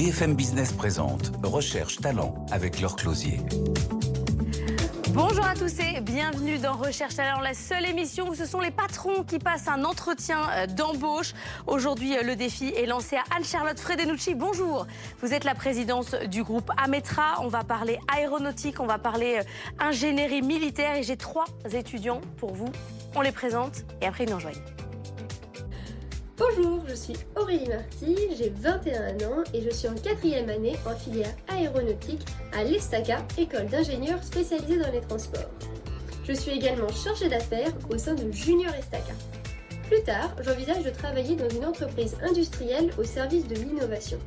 BFM Business présente Recherche Talent avec leur closier. Bonjour à tous et bienvenue dans Recherche Talent, la seule émission où ce sont les patrons qui passent un entretien euh, d'embauche. Aujourd'hui, euh, le défi est lancé à Anne-Charlotte Fredenucci. Bonjour, vous êtes la présidence du groupe Ametra. On va parler aéronautique, on va parler euh, ingénierie militaire et j'ai trois étudiants pour vous. On les présente et après ils nous rejoignent. Bonjour, je suis Aurélie Marty, j'ai 21 ans et je suis en quatrième année en filière aéronautique à l'ESTACA, école d'ingénieurs spécialisée dans les transports. Je suis également chargée d'affaires au sein de Junior Estaca. Plus tard, j'envisage de travailler dans une entreprise industrielle au service de l'innovation.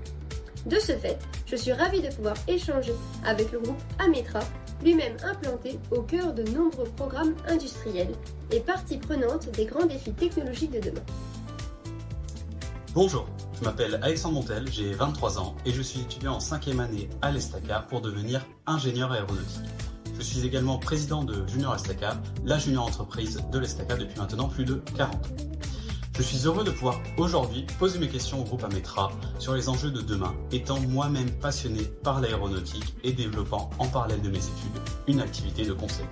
De ce fait, je suis ravie de pouvoir échanger avec le groupe Ametra, lui-même implanté au cœur de nombreux programmes industriels et partie prenante des grands défis technologiques de demain. Bonjour, je m'appelle Alexandre Montel, j'ai 23 ans et je suis étudiant en 5e année à l'Estaca pour devenir ingénieur aéronautique. Je suis également président de Junior Estaca, la junior entreprise de l'Estaca depuis maintenant plus de 40 ans. Je suis heureux de pouvoir aujourd'hui poser mes questions au groupe Ametra sur les enjeux de demain, étant moi-même passionné par l'aéronautique et développant en parallèle de mes études une activité de conseil.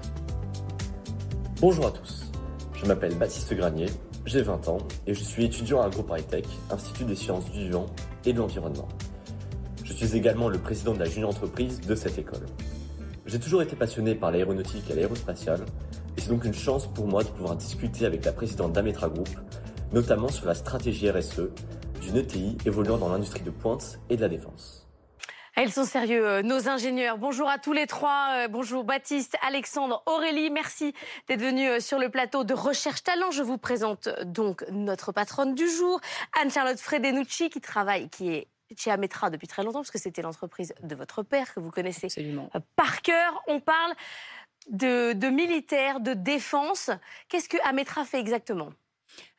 Bonjour à tous, je m'appelle Baptiste Granier, j'ai 20 ans et je suis étudiant à AgroParisTech, Institut des sciences du vivant et de l'environnement. Je suis également le président de la junior entreprise de cette école. J'ai toujours été passionné par l'aéronautique et l'aérospatiale et c'est donc une chance pour moi de pouvoir discuter avec la présidente d'Ametra Group, notamment sur la stratégie RSE d'une ETI évoluant dans l'industrie de pointe et de la défense. Elles sont sérieux, euh, nos ingénieurs. Bonjour à tous les trois. Euh, bonjour Baptiste, Alexandre, Aurélie. Merci d'être venus euh, sur le plateau de Recherche Talent. Je vous présente donc notre patronne du jour, Anne-Charlotte Fredenucci, qui travaille, qui est chez Ametra depuis très longtemps, parce que c'était l'entreprise de votre père que vous connaissez Absolument. par cœur. On parle de, de militaire, de défense. Qu'est-ce que Ametra fait exactement?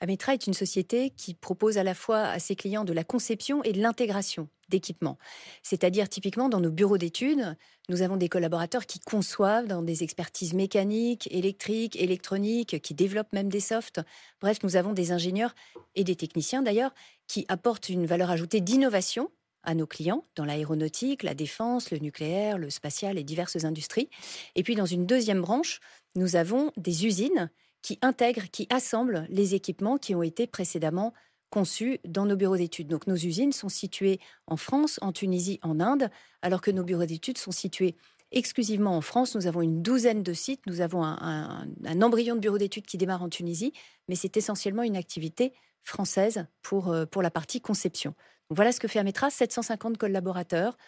Ametra est une société qui propose à la fois à ses clients de la conception et de l'intégration d'équipements. C'est-à-dire typiquement dans nos bureaux d'études, nous avons des collaborateurs qui conçoivent dans des expertises mécaniques, électriques, électroniques, qui développent même des softs. Bref, nous avons des ingénieurs et des techniciens d'ailleurs qui apportent une valeur ajoutée d'innovation à nos clients dans l'aéronautique, la défense, le nucléaire, le spatial et diverses industries. Et puis dans une deuxième branche, nous avons des usines qui intègrent, qui assemblent les équipements qui ont été précédemment conçus dans nos bureaux d'études. Donc nos usines sont situées en France, en Tunisie, en Inde, alors que nos bureaux d'études sont situés exclusivement en France. Nous avons une douzaine de sites, nous avons un, embryon de bureau d'études qui démarre en Tunisie, mais c'est essentiellement une activité française pour, euh, pour la partie conception. voilà ce que fait Ametra, 750 collaborateurs,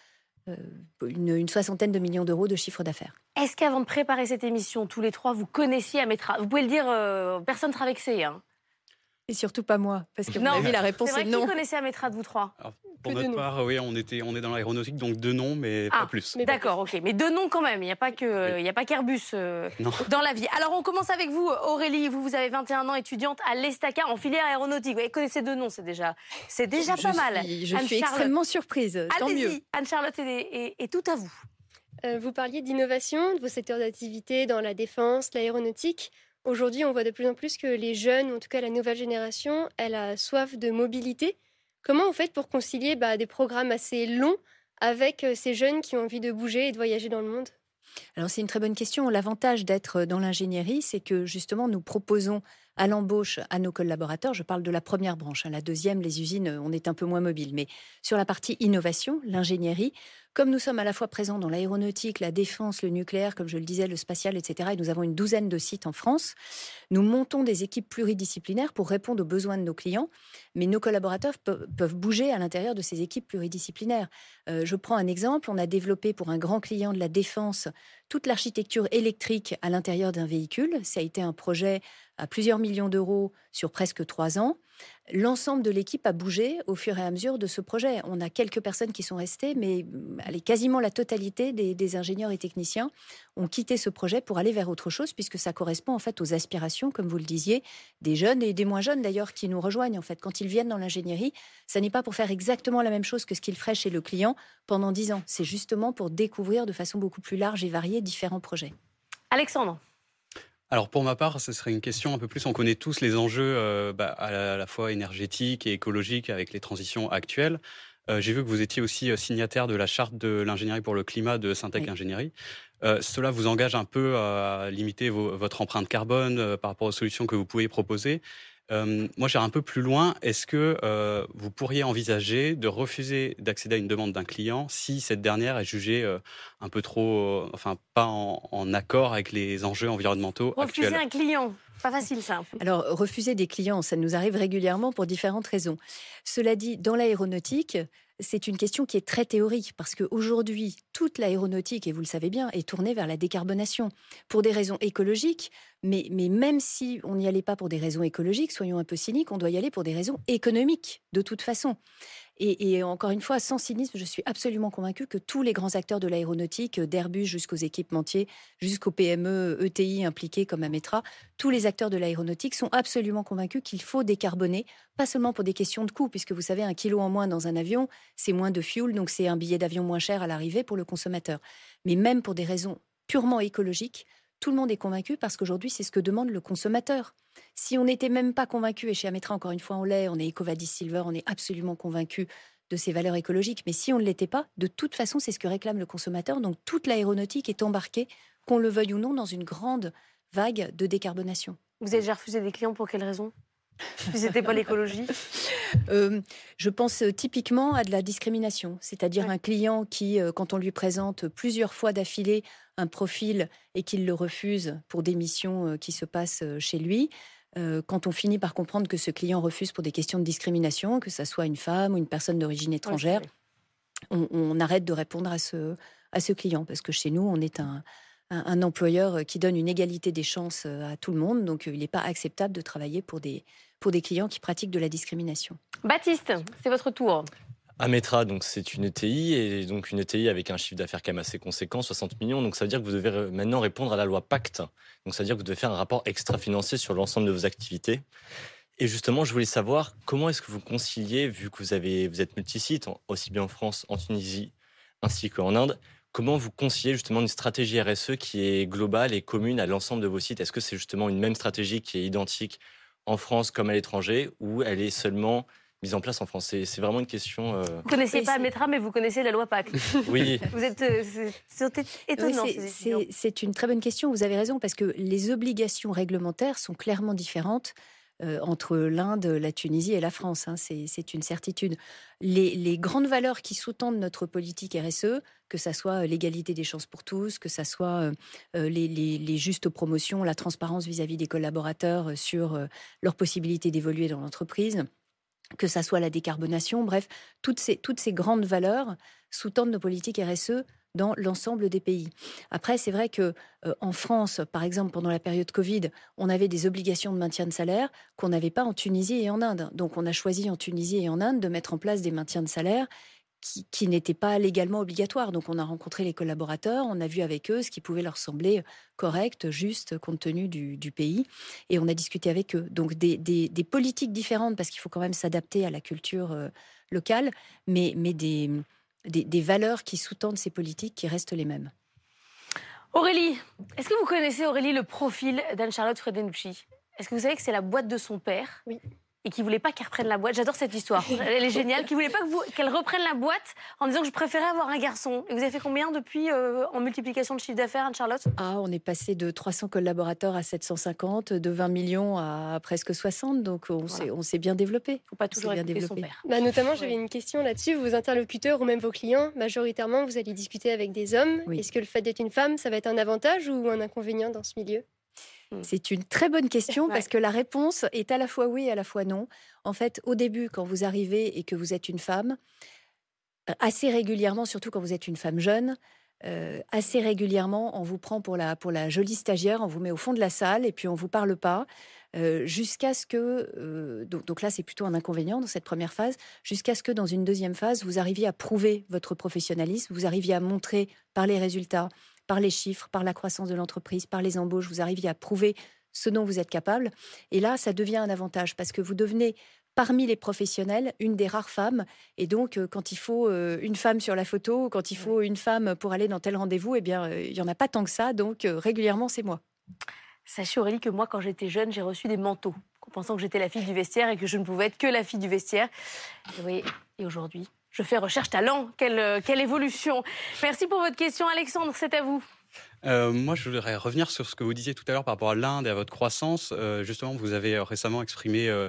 euh, une, soixantaine de millions d'euros de chiffre d'affaires. Est-ce qu'avant de préparer cette émission, tous les trois, vous connaissiez Ametra? Vous pouvez le dire, euh, personne ne sera vexé. Hein. Et surtout pas moi, parce que non, la réponse est, vrai non. Qui connaissait Ametra de vous trois? Pour notre part, oui, on, était, on est dans l'aéronautique, donc deux noms, mais pas ah, plus. D'accord, ok. Mais deux noms quand même. Il n'y a pas qu'Airbus euh, dans la vie. Alors, on commence avec vous, Aurélie. Vous, vous avez 21 ans, étudiante à l'Estaca en filière aéronautique. Vous connaissez deux noms, c'est déjà, c'est déjà pas mal. je suis extrêmement surprise. Tant mieux. Anne-Charlotte est, tout à vous. Euh, vous parliez d'innovation, de vos secteurs d'activité dans la défense, l'aéronautique. Aujourd'hui, on voit de plus en plus que les jeunes, en tout cas la nouvelle génération, elle a soif de mobilité. Comment vous faites pour concilier bah, des programmes assez longs avec euh, ces jeunes qui ont envie de bouger et de voyager dans le monde? Alors c'est une très bonne question. L'avantage d'être dans l'ingénierie, c'est que justement nous proposons à l'embauche à nos collaborateurs, je parle de la première branche, hein. la deuxième, les usines, on est un peu moins mobile, mais sur la partie innovation, l'ingénierie, comme nous sommes à la fois présents dans l'aéronautique, la défense, le nucléaire, comme je le disais, le spatial, etc., et nous avons une douzaine de sites en France, nous montons des équipes pluridisciplinaires pour répondre aux besoins de nos clients, mais nos collaborateurs peuvent bouger à l'intérieur de ces équipes pluridisciplinaires. Euh, je prends un exemple, on a développé pour un grand client de la défense toute l'architecture électrique à l'intérieur d'un véhicule. Ça a été un projet à plusieurs millions d'euros sur presque trois ans. L'ensemble de l'équipe a bougé au fur et à mesure de ce projet. On a quelques personnes qui sont restées, mais allez, quasiment la totalité des, ingénieurs et techniciens ont quitté ce projet pour aller vers autre chose, puisque ça correspond en fait aux aspirations, comme vous le disiez, des jeunes et des moins jeunes d'ailleurs qui nous rejoignent. En fait, quand ils viennent dans l'ingénierie, ça n'est pas pour faire exactement la même chose que ce qu'ils feraient chez le client pendant dix ans. C'est justement pour découvrir de façon beaucoup plus large et variée différents projets. Alexandre. Alors pour ma part, ce serait une question un peu plus. On connaît tous les enjeux euh, bah, à, la, fois énergétiques et écologiques avec les transitions actuelles. J'ai vu que vous étiez aussi signataire de la charte de l'ingénierie pour le climat de Syntec Ingénierie. cela vous engage un peu à limiter votre empreinte carbone par rapport aux solutions que vous pouvez proposer. Euh, moi, j'irai un peu plus loin. Est-ce que euh, vous pourriez envisager de refuser d'accéder à une demande d'un client si cette dernière est jugée euh, un peu trop, enfin, pas en, accord avec les enjeux environnementaux Refuser un client pas facile ça. Alors, refuser des clients, ça nous arrive régulièrement pour différentes raisons. Cela dit, dans l'aéronautique, c'est une question qui est très théorique parce qu'aujourd'hui, toute l'aéronautique, et vous le savez bien, est tournée vers la décarbonation pour des raisons écologiques. Mais, même si on n'y allait pas pour des raisons écologiques, soyons un peu cyniques, on doit y aller pour des raisons économiques, de toute façon. Et, encore une fois, sans cynisme, je suis absolument convaincue que tous les grands acteurs de l'aéronautique, d'Airbus jusqu'aux équipementiers, jusqu'aux PME, ETI impliqués comme Ametra, tous les acteurs de l'aéronautique sont absolument convaincus qu'il faut décarboner, pas seulement pour des questions de coût, puisque vous savez, un kilo en moins dans un avion, c'est moins de fuel, donc c'est un billet d'avion moins cher à l'arrivée pour le consommateur. Mais même pour des raisons purement écologiques, tout le monde est convaincu parce qu'aujourd'hui, c'est ce que demande le consommateur. Si on n'était même pas convaincu, et chez Ametra, encore une fois, on l'est, on est EcoVadis Silver, on est absolument convaincu de ces valeurs écologiques. Mais si on ne l'était pas, de toute façon, c'est ce que réclame le consommateur. Donc toute l'aéronautique est embarquée, qu'on le veuille ou non, dans une grande vague de décarbonation. Vous avez déjà refusé des clients pour quelles raisons c'était pas l'écologie euh, Je pense euh, typiquement à de la discrimination, c'est-à-dire un client qui, euh, quand on lui présente plusieurs fois d'affilée un profil et qu'il le refuse pour des missions qui se passent chez lui, quand on finit par comprendre que ce client refuse pour des questions de discrimination, que ce soit une femme ou une personne d'origine étrangère, on, arrête de répondre à ce, à ce client parce que chez nous, on est un, un, employeur qui donne une égalité des chances à tout le monde. Donc, il n'est pas acceptable de travailler pour des, pour des clients qui pratiquent de la discrimination. Baptiste, c'est votre tour. Ametra, donc c'est une ETI et donc une ETI avec un chiffre d'affaires quand même assez conséquent, 60 millions. Donc ça veut dire que vous devez maintenant répondre à la loi Pacte. Donc ça veut dire que vous devez faire un rapport extra-financier sur l'ensemble de vos activités. Et justement, je voulais savoir comment est-ce que vous conciliez, vu que vous avez vous êtes multisite, aussi bien en France, en Tunisie, ainsi qu'en Inde. Comment vous conciliez justement une stratégie RSE qui est globale et commune à l'ensemble de vos sites? Est-ce que c'est justement une même stratégie qui est identique en France comme à l'étranger ou elle est seulement mise en place en France C'est vraiment une question. Euh... Vous connaissez pas Metra, mais vous connaissez la loi PAC. Oui. vous êtes euh, c'est étonnant. c'est une très bonne question. Vous avez raison parce que les obligations réglementaires sont clairement différentes euh, entre l'Inde, la Tunisie et la France. Hein, c'est une certitude. Les, grandes valeurs qui sous-tendent notre politique RSE, que ce soit l'égalité des chances pour tous, que ce soit les, justes promotions, la transparence vis-à-vis des collaborateurs sur euh, leur possibilité d'évoluer dans l'entreprise, que ce soit la décarbonation, bref, toutes ces, toutes ces grandes valeurs sous-tendent nos politiques RSE dans l'ensemble des pays. Après, c'est vrai que euh, en France, par exemple, pendant la période Covid, on avait des obligations de maintien de salaire qu'on n'avait pas en Tunisie et en Inde. Donc, on a choisi en Tunisie et en Inde de mettre en place des maintiens de salaire qui, n'étaient pas légalement obligatoires. Donc, on a rencontré les collaborateurs, on a vu avec eux ce qui pouvait leur sembler correct, juste, compte tenu du, pays, et on a discuté avec eux. Donc, des, politiques différentes, parce qu'il faut quand même s'adapter à la culture euh, locale, mais, mais des des, valeurs qui sous-tendent ces politiques qui restent les mêmes. Aurélie, est-ce que vous connaissez Aurélie le profil d'Anne-Charlotte Fredenucci Est-ce que vous savez que c'est la boîte de son père? Oui et qui voulait pas qu'elle reprenne la boîte. J'adore cette histoire. Elle est géniale. Qui voulait pas qu'elle reprenne la boîte en disant que je préférais avoir un garçon. Et vous avez fait combien depuis euh, en multiplication de chiffre d'affaires, Anne-Charlotte? Ah, on est passé de 300 collaborateurs à 750, de 20 millions à presque 60. Donc on s'est bien développé. Faut pas toujours bien développer. Son père. Bah, notamment, j'avais une question là-dessus. Vos interlocuteurs ou même vos clients, majoritairement, vous allez discuter avec des hommes. Est-ce que le fait d'être une femme, ça va être un avantage ou un inconvénient dans ce milieu? C'est une très bonne question parce que la réponse est à la fois oui et à la fois non. En fait, au début, quand vous arrivez et que vous êtes une femme, euh, assez régulièrement, surtout quand vous êtes une femme jeune, euh, assez régulièrement, on vous prend pour la, pour la jolie stagiaire, on vous met au fond de la salle et puis on vous parle pas. Euh, jusqu'à ce que, donc, donc, là c'est plutôt un inconvénient dans cette première phase, jusqu'à ce que dans une deuxième phase, vous arriviez à prouver votre professionnalisme, vous arriviez à montrer par les résultats, par les chiffres, par la croissance de l'entreprise, par les embauches, vous arrivez à prouver ce dont vous êtes capable. Et là, ça devient un avantage parce que vous devenez parmi les professionnels une des rares femmes. Et donc, euh, quand il faut euh, une femme sur la photo, quand il faut une femme pour aller dans tel rendez-vous, eh bien, euh, il n'y en a pas tant que ça. Donc, régulièrement, c'est moi. Sachez Aurélie que moi, quand j'étais jeune, j'ai reçu des manteaux, pensant que j'étais la fille du vestiaire et que je ne pouvais être que la fille du vestiaire. Oui, Et aujourd'hui, je fais recherche talent. Quelle, quelle évolution. Merci pour votre question, Alexandre. C'est à vous. Euh, moi, je voudrais revenir sur ce que vous disiez tout à l'heure par rapport à l'Inde et à votre croissance. Euh, justement, vous avez récemment exprimé euh,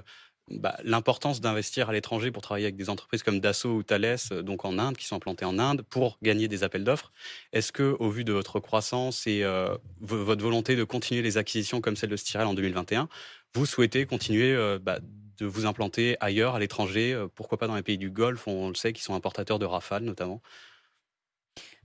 bah, l'importance d'investir à l'étranger pour travailler avec des entreprises comme Dassault ou Thales, donc en Inde, qui sont implantées en Inde, pour gagner des appels d'offres. Est-ce que, au vu de votre croissance et votre volonté de continuer les acquisitions comme celle de Styrel en 2021, vous souhaitez continuer bah, de vous implanter ailleurs, à l'étranger, pourquoi pas dans les pays du Golfe, on le sait, qui sont importateurs de Rafale notamment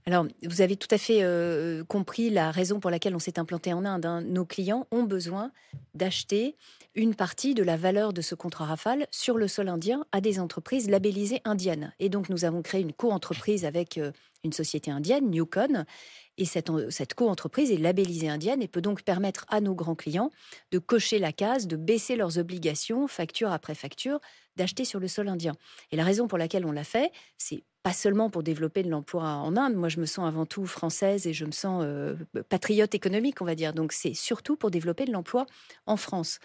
alors, vous avez tout à fait euh, compris la raison pour laquelle on s'est implanté en Inde. Hein. Nos clients ont besoin d'acheter une partie de la valeur de ce contrat Rafale sur le sol indien à des entreprises labellisées indiennes. Et donc, nous avons créé une co-entreprise avec euh, une société indienne, Newcon. Et cette, cette co-entreprise est labellisée indienne et peut donc permettre à nos grands clients de cocher la case, de baisser leurs obligations, facture après facture, d'acheter sur le sol indien. Et la raison pour laquelle on l'a fait, c'est pas seulement pour développer de l'emploi en Inde. Moi, je me sens avant tout française et je me sens euh, patriote économique, on va dire. Donc, c'est surtout pour développer de l'emploi en France.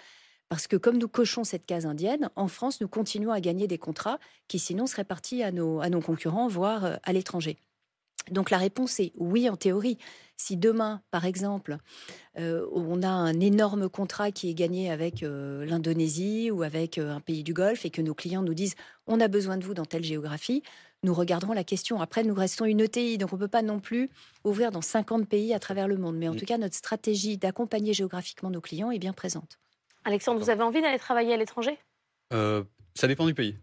Parce que comme nous cochons cette case indienne, en France, nous continuons à gagner des contrats qui sinon seraient partis à nos, concurrents, voire euh, à l'étranger. Donc la réponse est oui en théorie. Si demain, par exemple, euh, on a un énorme contrat qui est gagné avec l'Indonésie ou avec un pays du Golfe et que nos clients nous disent on a besoin de vous dans telle géographie, nous regarderons la question. Après, nous restons une ETI, donc on ne peut pas non plus ouvrir dans 50 pays à travers le monde. Mais en mm. tout cas, notre stratégie d'accompagner géographiquement nos clients est bien présente. Alexandre, vous avez envie d'aller travailler à l'étranger? Euh, Ça dépend du pays.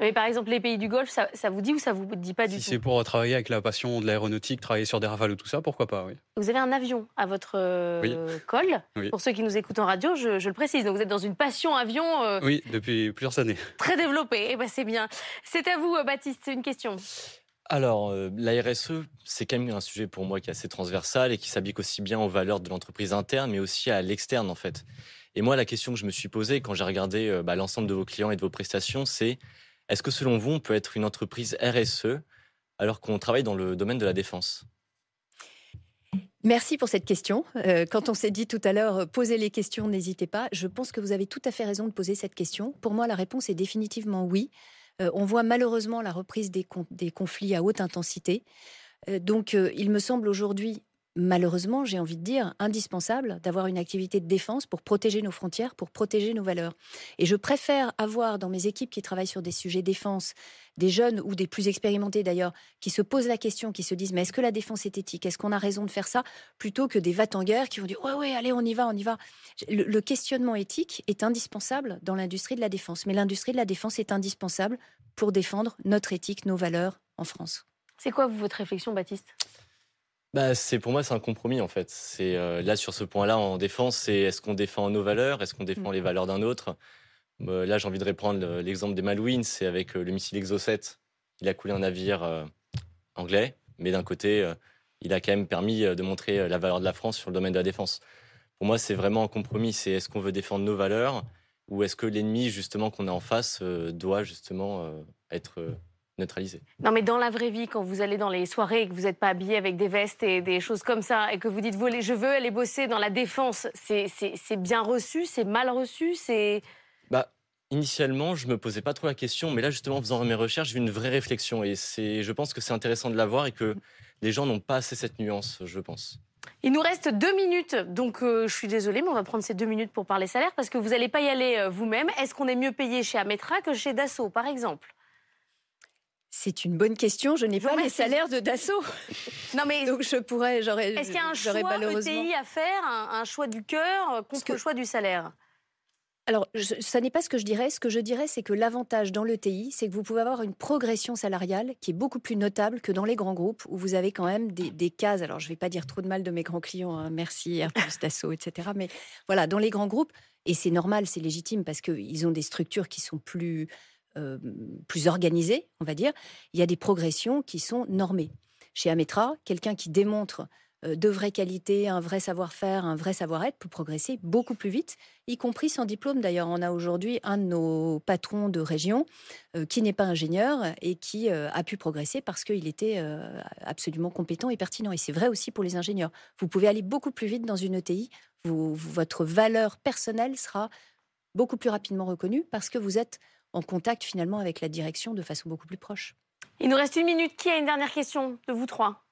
Mais par exemple, les pays du Golfe, ça, vous dit ou ça vous dit pas du tout? Si c'est pour travailler avec la passion de l'aéronautique, travailler sur des rafales ou tout ça, pourquoi pas, oui. Vous avez un avion à votre euh, col. Pour ceux qui nous écoutent en radio, je, le précise. Donc vous êtes dans une passion avion. Euh, oui, depuis plusieurs années. Très développée. Eh ben, c'est bien. C'est à vous, Baptiste. Une question. Alors, euh, la RSE, c'est quand même un sujet pour moi qui est assez transversal et qui s'applique aussi bien aux valeurs de l'entreprise interne, mais aussi à l'externe, en fait. Et moi, la question que je me suis posée quand j'ai regardé bah, l'ensemble de vos clients et de vos prestations, c'est est-ce que selon vous, on peut être une entreprise RSE alors qu'on travaille dans le domaine de la défense? Merci pour cette question. Euh, quand on s'est dit tout à l'heure, posez les questions, n'hésitez pas. Je pense que vous avez tout à fait raison de poser cette question. Pour moi, la réponse est définitivement oui. Euh, on voit malheureusement la reprise des, conflits à haute intensité. Euh, donc, il me semble aujourd'hui malheureusement, j'ai envie de dire, indispensable d'avoir une activité de défense pour protéger nos frontières, pour protéger nos valeurs. Et je préfère avoir dans mes équipes qui travaillent sur des sujets défense, des jeunes ou des plus expérimentés d'ailleurs, qui se posent la question, qui se disent mais est-ce que la défense est éthique? Est-ce qu'on a raison de faire ça? Plutôt que des en guerre qui vont dire ouais ouais allez on y va on y va. le questionnement éthique est indispensable dans l'industrie de la défense, mais l'industrie de la défense est indispensable pour défendre notre éthique, nos valeurs en France. C'est quoi votre réflexion, Baptiste? Bah, c'est pour moi c'est un compromis en fait. C'est euh, là sur ce point-là en défense, c'est est-ce qu'on défend nos valeurs, est-ce qu'on défend mmh. les valeurs d'un autre? Bah, là j'ai envie de reprendre l'exemple des Malouines, c'est avec euh, le missile Exocet, il a coulé un navire euh, anglais, mais d'un côté il a quand même permis de montrer la valeur de la France sur le domaine de la défense. Pour moi c'est vraiment un compromis. C'est est-ce qu'on veut défendre nos valeurs ou est-ce que l'ennemi justement qu'on a en face doit justement être neutralisé. Non, mais dans la vraie vie, quand vous allez dans les soirées et que vous n'êtes pas habillé avec des vestes et des choses comme ça, et que vous dites, je veux aller bosser dans la défense, c'est bien reçu, c'est mal reçu, c'est... Bah, initialement, je me posais pas trop la question, mais là, justement, en faisant mes recherches, j'ai eu une vraie réflexion, et je pense que c'est intéressant de la voir et que les gens n'ont pas assez cette nuance, je pense. Il nous reste deux minutes, donc euh, je suis désolée, mais on va prendre ces deux minutes pour parler salaire parce que vous n'allez pas y aller euh, vous-même. Est-ce qu'on est mieux payé chez Ametra que chez Dassault, par exemple? C'est une bonne question. Je n'ai pas les salaires de Dassault. Non mais donc je pourrais, j'aurais. Est-ce qu'il y a un choix ETI à faire, un, choix du cœur contre le choix du salaire? Alors, ça n'est pas ce que je dirais. Ce que je dirais, c'est que l'avantage dans l'ETI, c'est que vous pouvez avoir une progression salariale qui est beaucoup plus notable que dans les grands groupes où vous avez quand même des, cases. Alors, je ne vais pas dire trop de mal de mes grands clients, hein, merci, Airbus, Dassault, etc. Mais voilà, dans les grands groupes, et c'est normal, c'est légitime parce qu'ils ont des structures qui sont plus plus organisé, on va dire, il y a des progressions qui sont normées. Chez Ametra, quelqu'un qui démontre de vraies qualités, un vrai savoir-faire, un vrai savoir-être peut progresser beaucoup plus vite, y compris sans diplôme. D'ailleurs, on a aujourd'hui un de nos patrons de région qui n'est pas ingénieur et qui a pu progresser parce qu'il était absolument compétent et pertinent. Et c'est vrai aussi pour les ingénieurs. Vous pouvez aller beaucoup plus vite dans une ETI. votre valeur personnelle sera beaucoup plus rapidement reconnue parce que vous êtes en contact finalement avec la direction de façon beaucoup plus proche. Il nous reste une minute. Qui a une dernière question de vous trois?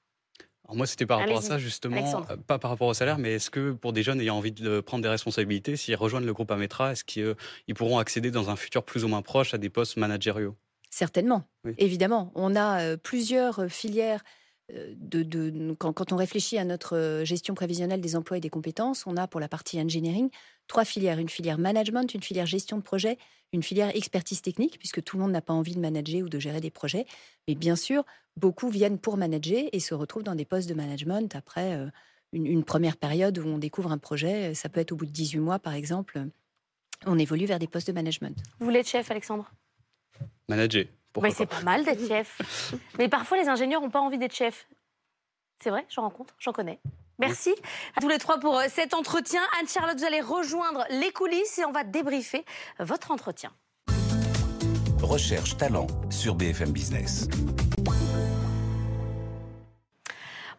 Alors moi, c'était par rapport à ça, justement, euh, pas par rapport au salaire, mais est-ce que pour des jeunes ayant envie de prendre des responsabilités, s'ils rejoignent le groupe Ametra, est-ce qu'ils pourront accéder dans un futur plus ou moins proche à des postes managériaux? Certainement, évidemment. On a euh, plusieurs filières de, quand, on réfléchit à notre euh, gestion prévisionnelle des emplois et des compétences, on a pour la partie engineering trois filières. Une filière management, une filière gestion de projet, une filière expertise technique, puisque tout le monde n'a pas envie de manager ou de gérer des projets. Mais bien sûr, beaucoup viennent pour manager et se retrouvent dans des postes de management après euh, une, première période où on découvre un projet. Ça peut être au bout de 18 mois, par exemple. On évolue vers des postes de management. Vous voulez être chef, Alexandre? Manager. Mais c'est pas mal d'être chef. Mais parfois, les ingénieurs n'ont pas envie d'être chef. C'est vrai, j'en rencontre, j'en connais. Merci à tous les trois pour euh, cet entretien. Anne-Charlotte, vous allez rejoindre les coulisses et on va débriefer votre entretien. Recherche talent sur BFM Business.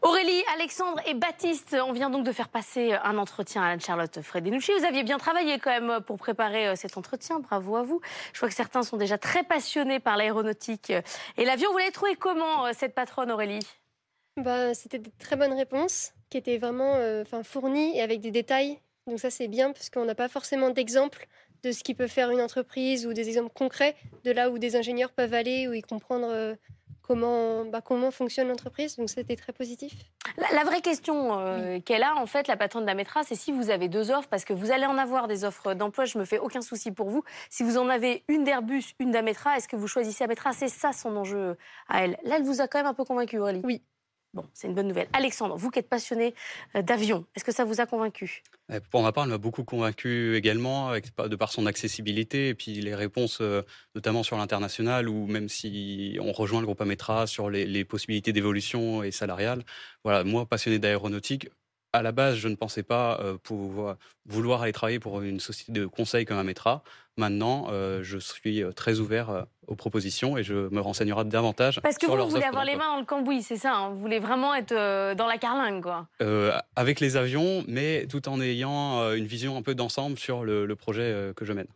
Aurélie, Alexandre et Baptiste, on vient donc de faire passer un entretien à Anne-Charlotte Frédenucci. Vous aviez bien travaillé quand même pour préparer euh, cet entretien, bravo à vous. Je vois que certains sont déjà très passionnés par l'aéronautique et l'avion. Vous l'avez trouvé comment, euh, cette patronne Aurélie? Bah, C'était de très bonnes réponses qui étaient vraiment euh, fournies et avec des détails. Donc ça c'est bien parce qu'on n'a pas forcément d'exemples de ce qui peut faire une entreprise ou des exemples concrets de là où des ingénieurs peuvent aller ou y comprendre comment, bah, comment fonctionne l'entreprise. Donc c'était très positif. La, vraie question euh, qu'elle a, en fait, la patronne d'Ametra, c'est si vous avez deux offres, parce que vous allez en avoir des offres d'emploi, je me fais aucun souci pour vous. Si vous en avez une d'Airbus, une d'Ametra, est-ce que vous choisissez Ametra? C'est ça son enjeu à elle. Là, elle vous a quand même un peu convaincu, Aurélie? Oui. Bon, c'est une bonne nouvelle. Alexandre, vous qui êtes passionné euh, d'avion, est-ce que ça vous a convaincu? Eh, Pour ma part, elle m'a beaucoup convaincu également, de par son accessibilité et puis les réponses, euh, notamment sur l'international, ou même si on rejoint le groupe Ametra sur les, possibilités d'évolution et salariale. Voilà, moi, passionné d'aéronautique, à la base, je ne pensais pas euh, pouvoir, vouloir aller travailler pour une société de conseil comme Ametra. Maintenant, euh, je suis euh, très ouvert aux propositions et je me renseignerai davantage. Parce que vous, voulez avoir les mains dans le cambouis, c'est ça hein vous voulez vraiment être dans la carlingue, quoi. avec les avions, mais tout en ayant une vision un peu d'ensemble sur le, projet que je mène.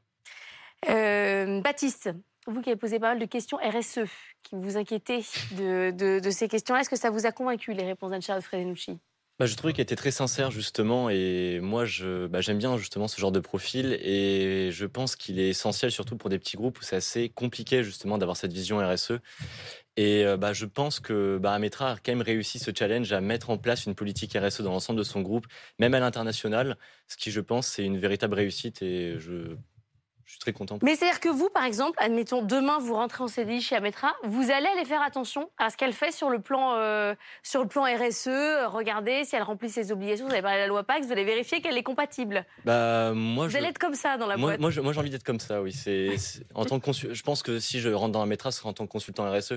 Baptiste, vous qui avez posé pas mal de questions RSE, qui vous inquiétez de, de, ces questions, est-ce que ça vous a convaincu les réponses d'Anne-Charles Fredenucci? Bah, je trouvais qu'elle était très sincère justement et moi je bah, j'aime bien justement ce genre de profil et je pense qu'il est essentiel surtout pour des petits groupes où c'est assez compliqué justement d'avoir cette vision RSE et euh, bah, je pense que bah, Ametra a quand même réussi ce challenge à mettre en place une politique RSE dans l'ensemble de son groupe, même à l'international, ce qui je pense c'est une véritable réussite et je je suis très content. Mais c'est-à-dire que vous, par exemple, admettons, demain, vous rentrez en CDI chez Ametra, vous allez aller faire attention à ce qu'elle fait sur le plan, euh, sur le plan RSE, regardez si elle remplit ses obligations, vous avez parlé de la loi PAX, vous allez vérifier qu'elle est compatible. Bah, moi, vous allez être comme ça dans la moi, boîte. Moi, j'ai envie d'être comme ça, oui. C'est, en tant que je pense que si je rentre dans Ametra, ce sera en tant que consultant RSE,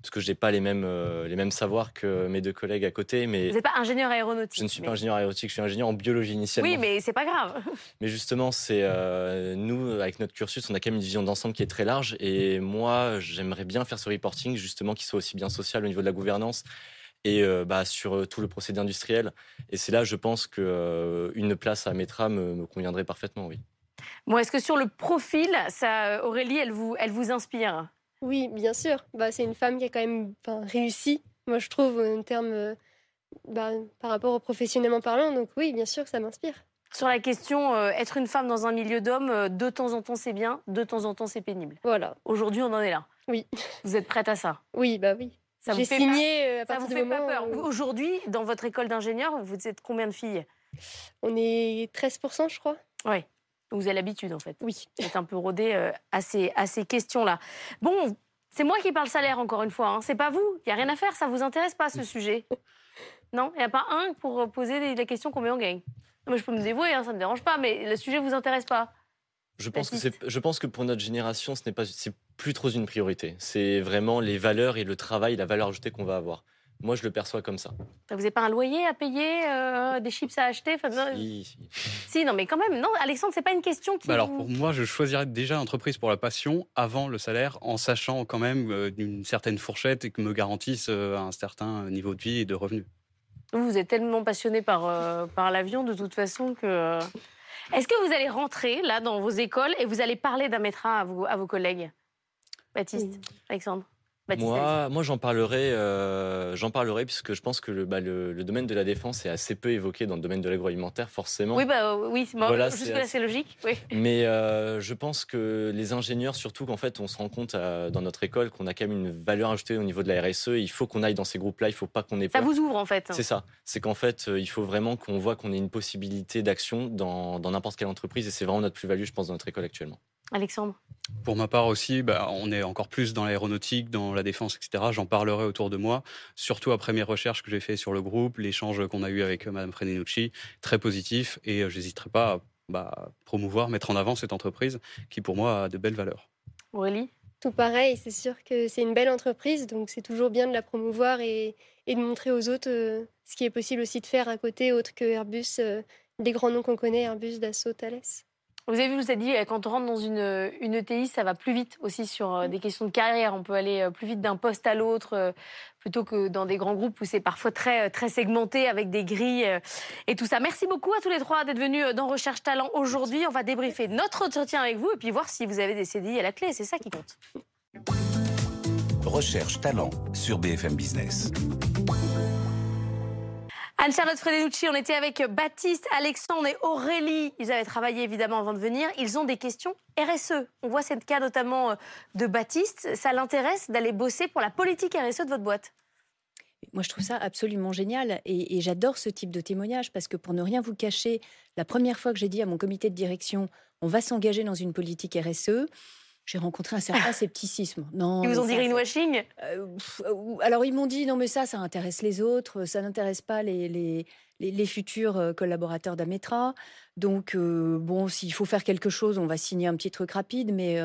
parce que je n'ai pas les mêmes, euh, les mêmes savoirs que mes deux collègues à côté. Mais vous n'êtes pas ingénieur aéronautique. Je ne suis pas ingénieur aéronautique, je suis ingénieur en biologie initialement. Oui, mais c'est pas grave. Mais justement, c'est euh, nous, avec notre cursus, on a quand même une vision d'ensemble qui est très large. Et moi, j'aimerais bien faire ce reporting, justement, qui soit aussi bien social au niveau de la gouvernance et euh, bah, sur euh, tout le procédé industriel. Et c'est là, je pense qu'une euh, place à Metra me, conviendrait parfaitement, oui. Bon, est-ce que sur le profil, ça, Aurélie, elle vous, elle vous inspire? Oui, bien sûr. Bah, c'est une femme qui a quand même réussi, moi je trouve, en termes bah, par rapport au professionnellement parlant. Donc oui, bien sûr, ça m'inspire. Sur la question, euh, être une femme dans un milieu d'hommes, euh, de temps en temps c'est bien, de temps en temps c'est pénible. Voilà. Aujourd'hui, on en est là. Oui. Vous êtes prête à ça? Oui, bah oui. J'ai signé euh, à partir ça vous fait pas peur. Aujourd'hui, dans votre école d'ingénieur, vous êtes combien de filles? On est 13%, je crois. Oui. Vous avez l'habitude, en fait. Oui. Vous êtes un peu rodé à ces, à ces questions-là. Bon, c'est moi qui parle salaire, encore une fois. Hein. C'est pas vous. Il n'y a rien à faire. Ça vous intéresse pas, ce sujet? Non Il n'y a pas un pour poser la question combien on gagne moi, je peux me dévouer, hein, ça ne me dérange pas, mais le sujet ne vous intéresse pas. Je pense, que je pense que pour notre génération, ce n'est pas, c'est plus trop une priorité. C'est vraiment les valeurs et le travail, la valeur ajoutée qu'on va avoir. Moi, je le perçois comme ça. Vous n'avez pas un loyer à payer, euh, des chips à acheter si, si. si, non, mais quand même, non, Alexandre, c'est pas une question qui. Bah alors, pour moi, je choisirais déjà l'entreprise pour la passion avant le salaire, en sachant quand même euh, une certaine fourchette et que me garantisse euh, un certain niveau de vie et de revenus. Vous, êtes tellement passionné par, euh, par l'avion de toute façon que. Euh, Est-ce que vous allez rentrer là dans vos écoles et vous allez parler à, à vos collègues? Baptiste, Alexandre? Moi, moi j'en parlerai, euh, j'en parlerai puisque je pense que le, bah, le, domaine de la défense est assez peu évoqué dans le domaine de l'agroalimentaire, forcément. Oui, bah, oui voilà, jusque-là c'est logique. Oui. Mais euh, je pense que les ingénieurs, surtout qu'en fait on se rend compte euh, dans notre école qu'on a quand même une valeur ajoutée au niveau de la RSE. Il faut qu'on aille dans ces groupes-là, il ne faut pas qu'on ait peur. Ça vous ouvre en fait. C'est ça. C'est qu'en fait il faut vraiment qu'on voit qu'on ait une possibilité d'action dans n'importe quelle entreprise et c'est vraiment notre plus-value, je pense, dans notre école actuellement. Alexandre Pour ma part aussi, bah, on est encore plus dans l'aéronautique, dans la défense, etc. J'en parlerai autour de moi, surtout après mes recherches que j'ai fait sur le groupe, l'échange qu'on a eu avec euh, Mme Frenenucci, très positif, et euh, j'hésiterai pas à bah, promouvoir, mettre en avant cette entreprise qui, pour moi, a de belles valeurs. Aurélie Tout pareil, c'est sûr que c'est une belle entreprise, donc c'est toujours bien de la promouvoir et, de montrer aux autres euh, ce qui est possible aussi de faire à côté, autre que Airbus, des grands noms qu'on connaît, Airbus, Dassault, Thales. Vous avez vu, vous ai dit, euh, quand on rentre dans une, une ETI, ça va plus vite aussi sur euh, des questions de carrière. On peut aller euh, plus vite d'un poste à l'autre plutôt que dans des grands groupes où c'est parfois très, très segmenté avec des grilles et tout ça. Merci beaucoup à tous les trois d'être venus dans Recherche Talent aujourd'hui. On va débriefer notre entretien avec vous et puis voir si vous avez des CDI à la clé. C'est ça qui compte. Recherche Talent sur BFM Business. Anne-Charlotte Fredenucci, on était avec Baptiste, Alexandre et Aurélie. Ils avaient travaillé évidemment avant de venir. Ils ont des questions RSE. On voit cette cas notamment euh, de Baptiste. Ça l'intéresse d'aller bosser pour la politique RSE de votre boîte? Moi, je trouve ça absolument génial et, j'adore ce type de témoignage parce que pour ne rien vous cacher, la première fois que j'ai dit à mon comité de direction, on va s'engager dans une politique RSE, j'ai rencontré un certain scepticisme. Non, ils vous ont dit greenwashing? euh, Alors ils m'ont dit non mais ça, ça intéresse les autres, ça n'intéresse pas les, les, les, futurs euh, collaborateurs d'Ametra. Donc euh, bon, s'il faut faire quelque chose, on va signer un petit truc rapide, mais,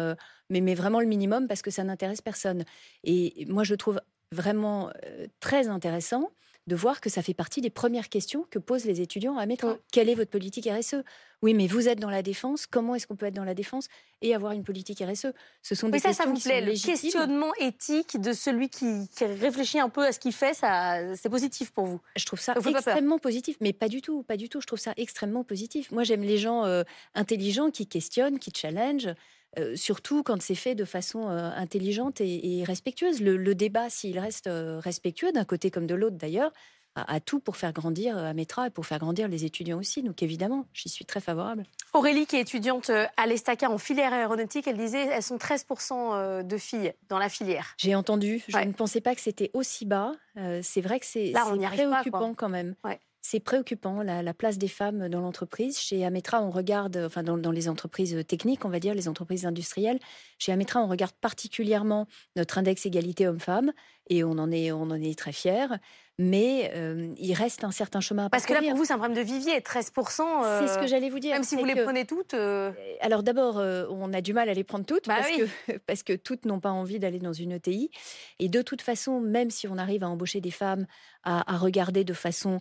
mais, mais vraiment le minimum parce que ça n'intéresse personne. Et moi je trouve vraiment très intéressant de voir que ça fait partie des premières questions que posent les étudiants à Ametra. Quelle est votre politique RSE oui, mais vous êtes dans la défense. Comment est-ce qu'on peut être dans la défense et avoir une politique RSE Ce sont des ça, questions ça vous plaît, Le questionnement éthique de celui qui, réfléchit un peu à ce qu'il fait, ça, c'est positif pour vous Je trouve ça extrêmement positif, mais pas du tout, pas du tout. Je trouve ça extrêmement positif. Moi, j'aime les gens euh, intelligents qui questionnent, qui challengent. Euh, surtout quand c'est fait de façon euh, intelligente et, respectueuse. Le, débat, s'il reste respectueux d'un côté comme de l'autre d'ailleurs, à, tout pour faire grandir euh, Ametra et pour faire grandir les étudiants aussi. Donc évidemment, j'y suis très favorable. Aurélie, qui est étudiante euh, à l'Estaca en filière aéronautique, elle disait elles sont 13% euh, de filles dans la filière. J'ai entendu. Je ne pensais pas que c'était aussi bas. c'est vrai que c'est préoccupant quand même. C'est préoccupant, la, place des femmes dans l'entreprise. Chez Ametra, on regarde, enfin dans, dans, les entreprises techniques, on va dire, les entreprises industrielles. Chez Ametra, on regarde particulièrement notre index égalité homme-femme et on en est, on en est très fiers mais euh, il reste un certain chemin à Parce que là, pour vous, c'est un problème de vivier, 13%. Euh, c'est ce que j'allais vous dire. Même si vous les prenez toutes. Euh, alors d'abord, on a du mal à les prendre toutes bah parce, que, parce que toutes n'ont pas envie d'aller dans une ETI. Et de toute façon, même si on arrive à embaucher des femmes, à, regarder de façon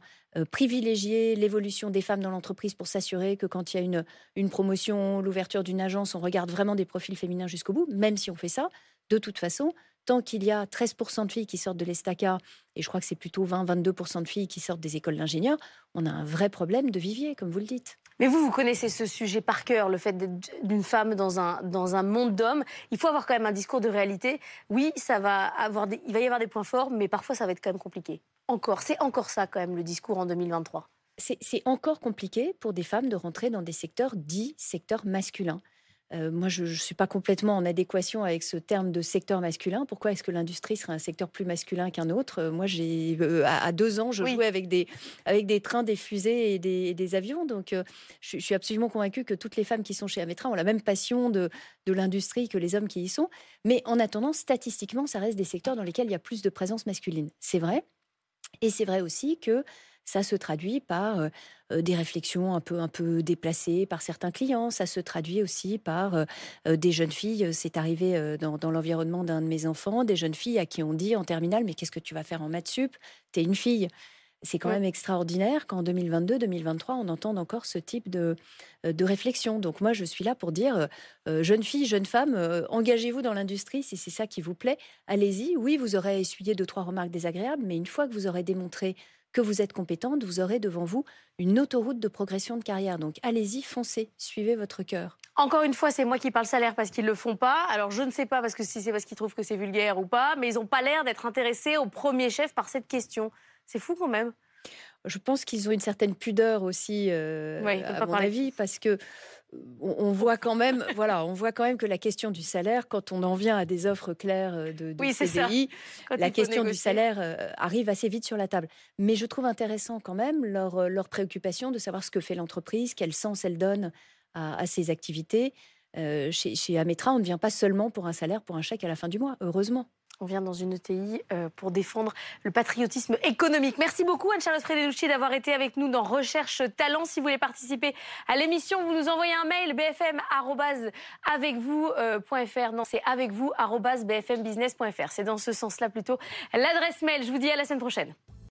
privilégiée l'évolution des femmes dans l'entreprise pour s'assurer que quand il y a une, une promotion, l'ouverture d'une agence, on regarde vraiment des profils féminins jusqu'au bout, même si on fait ça, de toute façon, tant qu'il y a 13% de filles qui sortent de l'ESTACA, et je crois que c'est plutôt 20-22% de filles qui sortent des écoles d'ingénieurs, on a un vrai problème de vivier, comme vous le dites. Mais vous, vous connaissez ce sujet par cœur, le fait d'être d'une femme dans un, dans un monde d'hommes. Il faut avoir quand même un discours de réalité. Oui, ça va avoir il va y avoir des points forts, mais parfois ça va être quand même compliqué. Encore, c'est encore ça quand même le discours en 2023. C'est encore compliqué pour des femmes de rentrer dans des secteurs dits secteurs masculins. Euh, moi, je ne suis pas complètement en adéquation avec ce terme de secteur masculin. Pourquoi est-ce que l'industrie serait un secteur plus masculin qu'un autre? Euh, Moi, j'ai euh, à, deux ans, je jouais avec des, avec des trains, des fusées et des, avions. Donc, je, suis absolument convaincue que toutes les femmes qui sont chez Ametra ont la même passion de, de l'industrie que les hommes qui y sont. Mais en attendant, statistiquement, ça reste des secteurs dans lesquels il y a plus de présence masculine. C'est vrai. Et c'est vrai aussi que ça se traduit par des réflexions un peu, un peu déplacées par certains clients. Ça se traduit aussi par des jeunes filles. C'est arrivé dans, dans l'environnement d'un de mes enfants, des jeunes filles à qui on dit en terminale Mais qu'est-ce que tu vas faire en maths sup? T'es une fille. C'est quand même extraordinaire qu'en 2022-2023, on entende encore ce type de, de réflexion. Donc moi, je suis là pour dire, jeunes filles, jeunes femmes, engagez-vous dans l'industrie si c'est ça qui vous plaît. Allez-y. Oui, vous aurez essuyé deux, trois remarques désagréables, mais une fois que vous aurez démontré que vous êtes compétente, vous aurez devant vous une autoroute de progression de carrière. Donc allez-y, foncez, suivez votre cœur. Encore une fois, c'est moi qui parle salaire parce qu'ils ne le font pas. Alors je ne sais pas parce que si c'est parce qu'ils trouvent que c'est vulgaire ou pas, mais ils n'ont pas l'air d'être intéressés au premier chef par cette question. C'est fou quand même. Je pense qu'ils ont une certaine pudeur aussi, euh, à mon avis, parce que on, voit quand même, voilà, on voit quand même que la question du salaire, quand on en vient à des offres claires euh, de, de CDI, la question du salaire euh, arrive assez vite sur la table. Mais je trouve intéressant quand même leur, leur préoccupation de savoir ce que fait l'entreprise, quel sens elle donne à, ses activités. chez, chez Ametra, on ne vient pas seulement pour un salaire, pour un chèque à la fin du mois, heureusement. On vient dans une ETI euh, pour défendre le patriotisme économique. Merci beaucoup Anne-Charlotte Frédélouchi d'avoir été avec nous dans Recherche Talent. Si vous voulez participer à l'émission, vous nous envoyez un mail bfm@avecvous.fr. Non, c'est avec vous bfmbusiness.fr. C'est dans ce sens-là plutôt l'adresse mail. Je vous dis à la semaine prochaine.